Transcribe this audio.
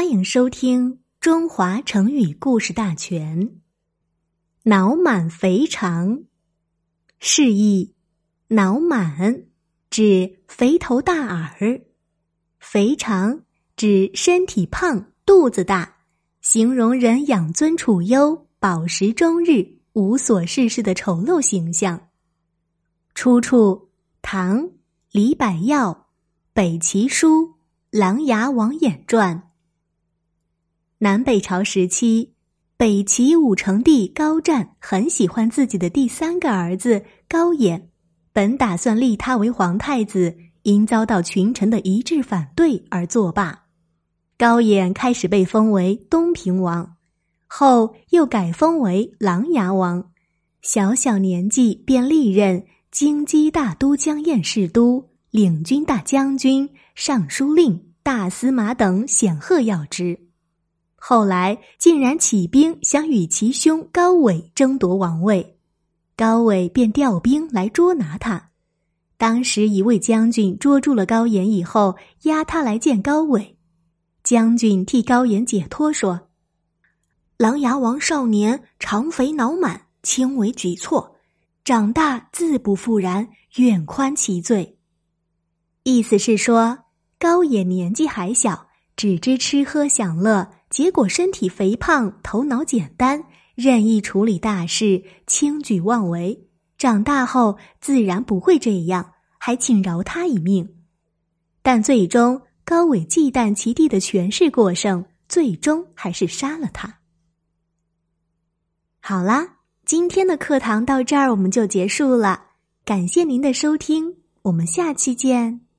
欢迎收听《中华成语故事大全》。脑满肥肠，示意脑满指肥头大耳，肥肠指身体胖、肚子大，形容人养尊处优、饱食终日、无所事事的丑陋形象。出处：唐李百药《北齐书·琅琊王演传》。南北朝时期，北齐武成帝高湛很喜欢自己的第三个儿子高演，本打算立他为皇太子，因遭到群臣的一致反对而作罢。高演开始被封为东平王，后又改封为琅琊王，小小年纪便历任京畿大都江堰侍都、领军大将军、尚书令、大司马等显赫要职。后来竟然起兵想与其兄高纬争夺王位，高纬便调兵来捉拿他。当时一位将军捉住了高岩以后，押他来见高纬。将军替高岩解脱说：“琅琊王少年肠肥脑满，轻为举措；长大自不复然，愿宽其罪。”意思是说，高野年纪还小，只知吃喝享乐。结果身体肥胖，头脑简单，任意处理大事，轻举妄为。长大后自然不会这样，还请饶他一命。但最终高伟忌惮其弟的权势过剩，最终还是杀了他。好啦，今天的课堂到这儿我们就结束了，感谢您的收听，我们下期见。